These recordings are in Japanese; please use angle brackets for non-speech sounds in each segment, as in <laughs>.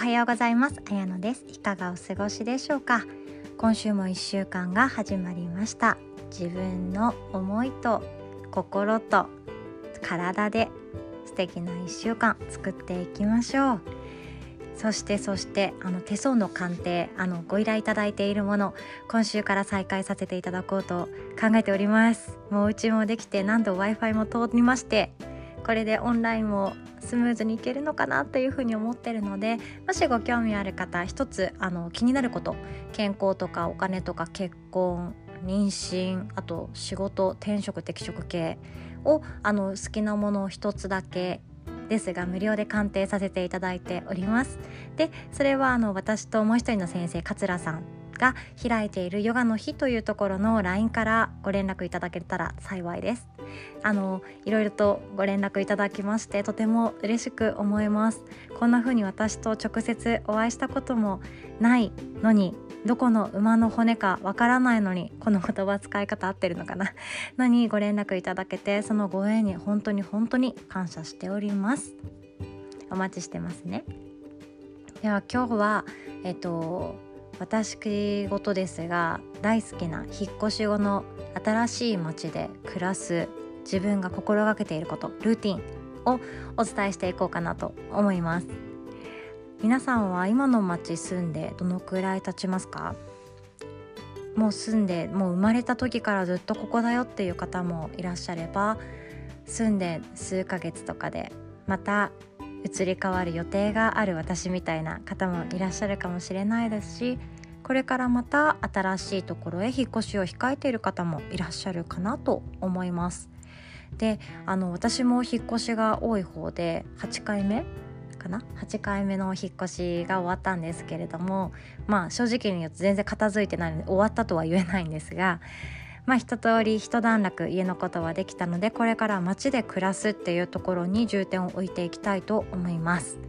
おはようございます。あやのです。いかがお過ごしでしょうか？今週も1週間が始まりました。自分の思いと心と体で素敵な1週間作っていきましょう。そしてそしてあの手相の鑑定あのご依頼いただいているもの今週から再開させていただこうと考えております。もううちもできて何度 w i f i も通りましてこれでオンラインもスムーズにいけるのかなというふうに思ってるのでもしご興味ある方一つあの気になること健康とかお金とか結婚妊娠あと仕事転職適職系をあの好きなものを一つだけですが無料で鑑定させていただいております。でそれはあの私ともう一人の先生桂さんが開いているヨガの日というところの LINE からご連絡いただけたら幸いです。あのいろいろとご連絡いただきましてとても嬉しく思います。こんな風に私と直接お会いしたこともないのにどこの馬の骨かわからないのにこの言葉使い方合ってるのかな？<laughs> のにご連絡いただけてそのご縁に本当に本当に感謝しております。お待ちしてますね。では今日はえっと私事ですが大好きな引っ越し後の新しい街で暮らす自分が心がけていることルーティンをお伝えしていこうかなと思います。皆さんは今の町住んでどのくらい経ちますか？もう住んでもう生まれた時からずっとここだよっていう方もいらっしゃれば住んで数ヶ月とかでまた移り変わる予定がある私みたいな方もいらっしゃるかもしれないですしこれからまた新しいところへ引っ越しを控えている方もいらっしゃるかなと思います。であの私も引っ越しが多い方で8回目かな？8回目の引っ越しが終わったんですけれどもまあ正直に言うと全然片付いてないので終わったとは言えないんですがまあ一通り一段落家のことはできたのでこれから街で暮らすっていうところに重点を置いていきたいと思います。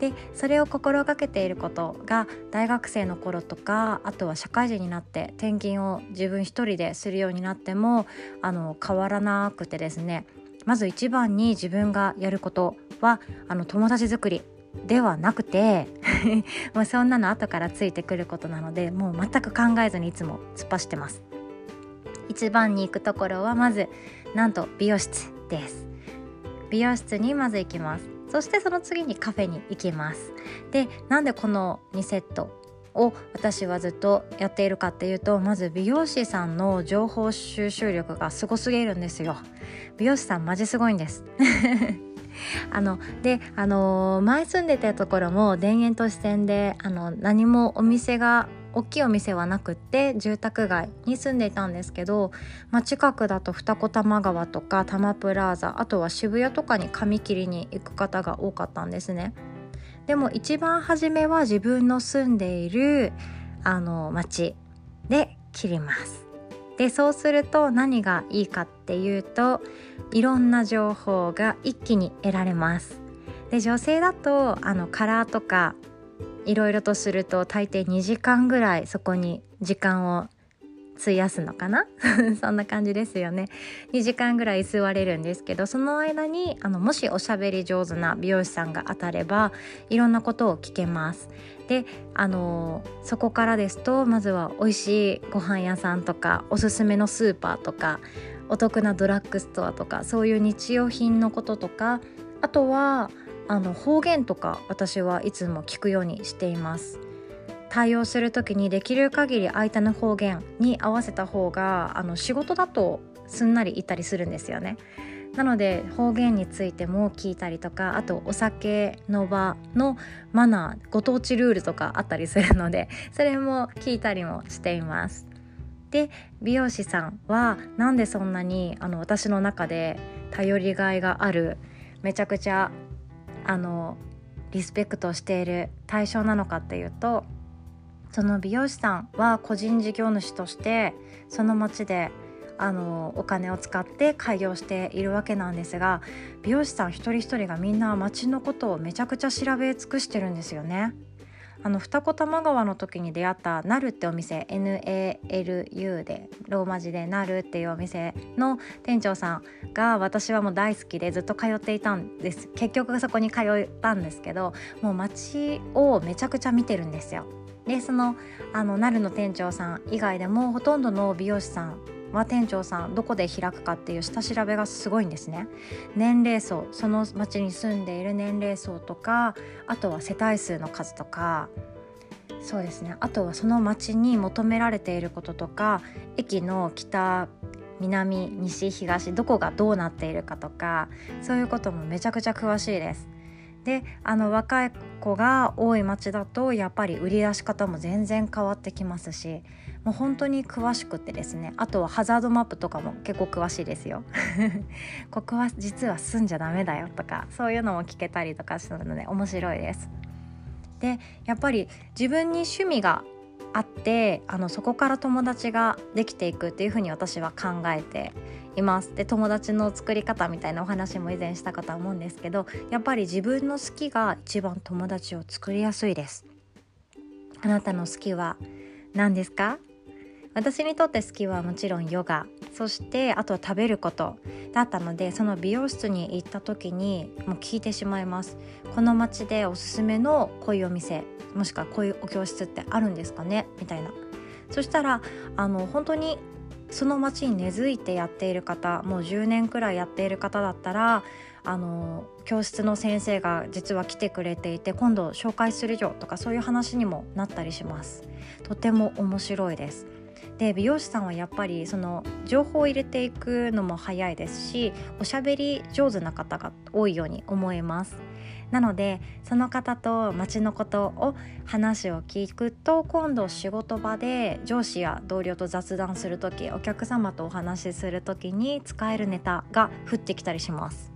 でそれを心がけていることが大学生の頃とかあとは社会人になって転勤を自分一人でするようになってもあの変わらなくてですねまず一番に自分がやることはあの友達作りではなくて <laughs> もうそんなの後からついてくることなのでもう全く考えずにいつも突っ走ってます。一番に行くところはまずなんと美容室です美容室にまず行きますそしてその次にカフェに行きます。でなんでこの2セットを私はずっとやっているかっていうとまず美容師さんの情報収集力がすごすぎるんですよ。美容師さんマジすごいんです。<laughs> あのであの前住んでたところも田園都市線であの何もお店が大きいお店はなくって住宅街に住んでいたんですけど、まあ、近くだと二子玉川とか多摩プラザあとは渋谷とかに髪切りに行く方が多かったんですね。でも一番初めは自分の住んでいるあの町で切ります。でそうすると何がいいかっていうといろんな情報が一気に得られます。で女性だとあのカラーとかいろいろとすると大抵2時間ぐらいそこに時間を費やすのかな？<laughs> そんな感じですよね。2時間ぐらい座れるんですけどその間にあのもしおしゃべり上手な美容師さんが当たればいろんなことを聞けます。であのそこからですとまずは美味しいご飯屋さんとかおすすめのスーパーとかお得なドラッグストアとかそういう日用品のこととかあとはあの方言とか私はいつも聞くようにしています。対応する時にできる限り相手の方言に合わせた方があの仕事だとすんなりいったりするんですよね。なので方言についても聞いたりとかあとお酒の場のマナーご当地ルールとかあったりするので <laughs> それも聞いたりもしています。で美容師さんはなんでそんなにあの私の中で頼りがいがあるめちゃくちゃあのリスペクトしている対象なのかっていうとその美容師さんは個人事業主としてその町であのお金を使って開業しているわけなんですが美容師さん一人一人がみんな町のことをめちゃくちゃ調べ尽くしてるんですよね。あの二子玉川の時に出会ったなるってお店 NALU でローマ字でなるっていうお店の店長さんが私はもう大好きでずっと通っていたんです。結局そこに通ったんですけどもう街をめちゃくちゃ見てるんですよ。でそのあのなるの店長さん以外でもほとんどの美容師さんは店長さんどこで開くかっていう下調べがすごいんですね。年齢層その町に住んでいる年齢層とかあとは世帯数の数とか。そうですね。あとはその町に求められていることとか駅の北南西東どこがどうなっているかとかそういうこともめちゃくちゃ詳しいです。であの若い子が多い町だとやっぱり売り出し方も全然変わってきますしもう本当に詳しくてですねあとはハザードマップとかも結構詳しいですよ。<laughs> ここは実は住んじゃダメだよとかそういうのも聞けたりとかするので面白いです。でやっぱり自分に趣味があってあのそこから友達ができていくっていうふうに私は考えています。で友達の作り方みたいなお話も以前したかと思うんですけどやっぱり自分の好きが一番友達を作りやすいです。あなたの好きは何ですか？私にとって好きはもちろんヨガ。そしてあとは食べることだったのでその美容室に行った時にもう聞いてしまいます。この街でおすすめのこういうお店もしくはこういうお教室ってあるんですかね？みたいな。そしたらあの本当にその町に根付いてやっている方もう10年くらいやっている方だったらあの教室の先生が実は来てくれていて今度紹介するよとかそういう話にもなったりします。とても面白いです。で美容師さんはやっぱりその情報を入れていくのも早いですしおしゃべり上手な方が多いように思います。なのでその方と街のことを話を聞くと今度仕事場で上司や同僚と雑談する時お客様とお話しする時に使えるネタが降ってきたりします。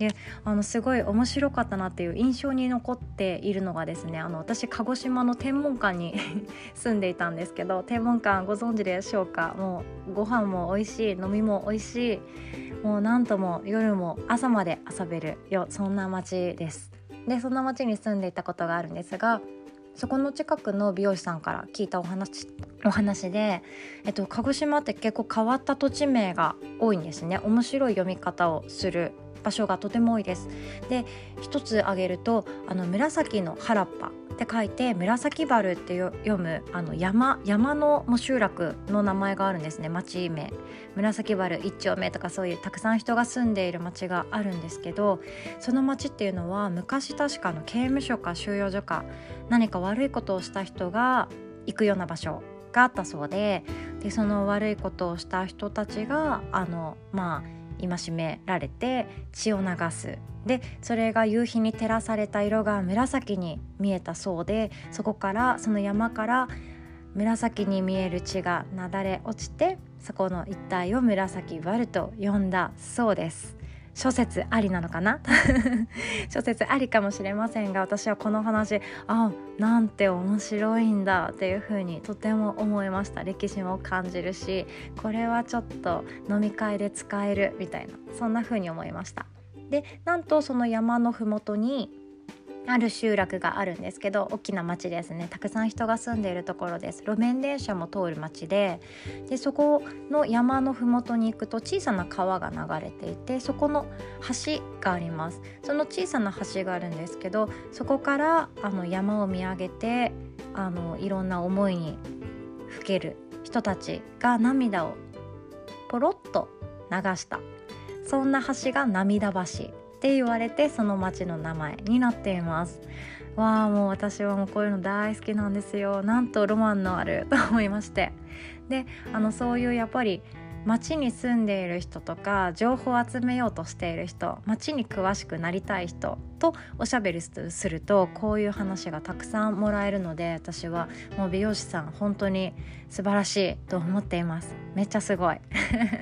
であのすごい面白かったなっていう印象に残っているのがですねあの私鹿児島の天文館に <laughs> 住んでいたんですけど天文館ご存知でしょうか？もうご飯も美味しい飲みも美味しいもうなんとも夜も朝まで遊べるよそんな街です。でそんな街に住んでいたことがあるんですがそこの近くの美容師さんから聞いたお話お話で、えっと、鹿児島って結構変わった土地名が多いんですね。面白い読み方をする場所がとても多いです。で一つ挙げるとあの紫の原っぱって書いて紫原って読むあの山山のも集落の名前があるんですね町名紫原一丁目とかそういうたくさん人が住んでいる町があるんですけどその町っていうのは昔確かの刑務所か収容所か何か悪いことをした人が行くような場所があったそうででその悪いことをした人たちがあのまあ戒められて血を流す。でそれが夕日に照らされた色が紫に見えたそうでそこからその山から紫に見える血がなだれ落ちてそこの一帯を紫バルと呼んだそうです。諸説ありなのかな？<laughs> 諸説ありかもしれませんが私はこの話あなんて面白いんだっていうふうにとても思いました。歴史も感じるしこれはちょっと飲み会で使えるみたいな。そんなふうに思いました。でなんとその山の麓にある集落があるんですけど大きな町ですね。たくさん人が住んでいるところです。路面電車も通る町ででそこの山の麓に行くと小さな川が流れていてそこの橋があります。その小さな橋があるんですけどそこからあの山を見上げてあのいろんな思いにふける人たちが涙をポロッと流した。そんな橋が涙橋。って言われてその町の名前になっています。わあもう私はもうこういうの大好きなんですよ。なんとロマンのあると思いまして。であのそういうやっぱり町に住んでいる人とか情報を集めようとしている人町に詳しくなりたい人とおしゃべりするとこういう話がたくさんもらえるので私はもう美容師さん本当に素晴らしいと思っています。めっちゃすごい。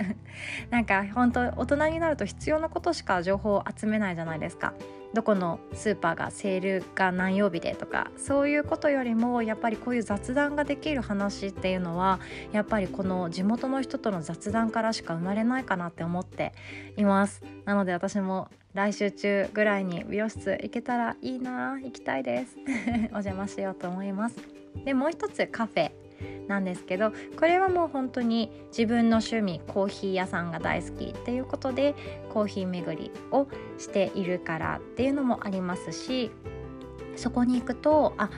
<laughs> なんか本当大人になると必要なことしか情報を集めないじゃないですか。どこのスーパーがセールが何曜日でとかそういうことよりもやっぱりこういう雑談ができる話っていうのはやっぱりこの地元の人との雑決断からしか生まれないかなって思っています。なので私も来週中ぐらいに美容室行けたらいいな行きたいです。<laughs> お邪魔しようと思います。でもう一つカフェ。なんですけどこれはもう本当に自分の趣味コーヒー屋さんが大好きっていうことでコーヒー巡りをしているからっていうのもありますしそこに行くとあ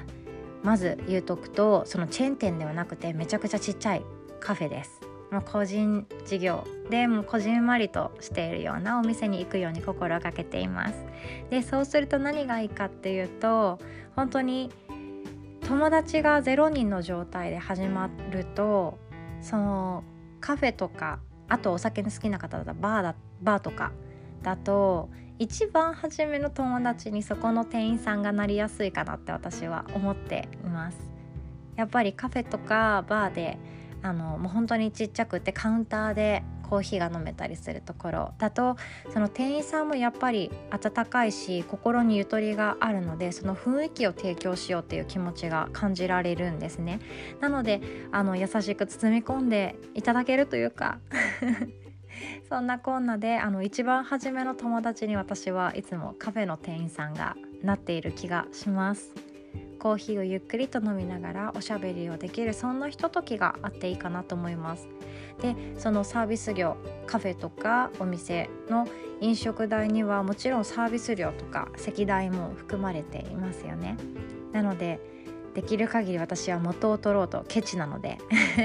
まず言うとくとそのチェーン店ではなくてめちゃくちゃちっちゃいカフェです。もう個人事業でもうこじんまりとしているようなお店に行くように心がけています。でそうすると何がいいかっていうと本当に友達が0人の状態で始まるとそのカフェとかあとお酒の好きな方だったらバーだバーとかだと一番初めの友達にそこの店員さんがなりやすいかなって私は思っています。やっぱりカフェとかバーであのもう本当にちっちゃくてカウンターでコーヒーが飲めたりするところだとその店員さんもやっぱり温かいし心にゆとりがあるのでその雰囲気を提供しようっていう気持ちが感じられるんですね。なのであの優しく包み込んでいただけるというか <laughs> そんなこんなであの一番初めの友達に私はいつもカフェの店員さんがなっている気がします。コーヒーをゆっくりと飲みながらおしゃべりをできるそんなひとときがあっていいかなと思います。でそのサービス料カフェとかお店の飲食代にはもちろんサービス料とか席代も含まれていますよね。なのでできる限り私は元を取ろうとケチなので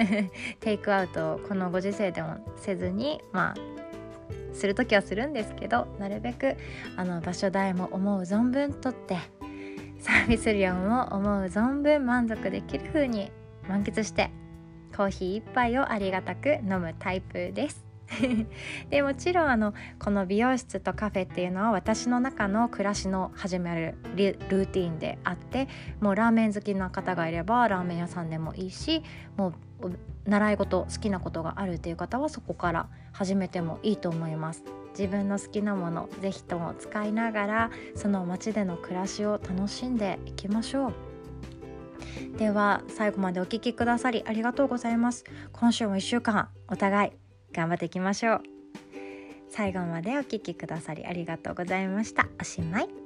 <laughs> テイクアウトをこのご時世でもせずにまあする時はするんですけどなるべくあの場所代も思う存分取ってサービス料も思う存分満足できる風に満喫してコーヒー1杯をありがたく飲むタイプです <laughs> でもちろんあのこの美容室とカフェっていうのは私の中の暮らしの始まるルーティンであってもうラーメン好きな方がいればラーメン屋さんでもいいしもう習い事好きなことがあるっていう方はそこから始めてもいいと思います。自分の好きなもの是非とも使いながらその街での暮らしを楽しんでいきましょう。では最後までお聴きくださりありがとうございます。今週も1週間お互い頑張っていきましょう。最後までお聴きくださりありがとうございました。おしまい。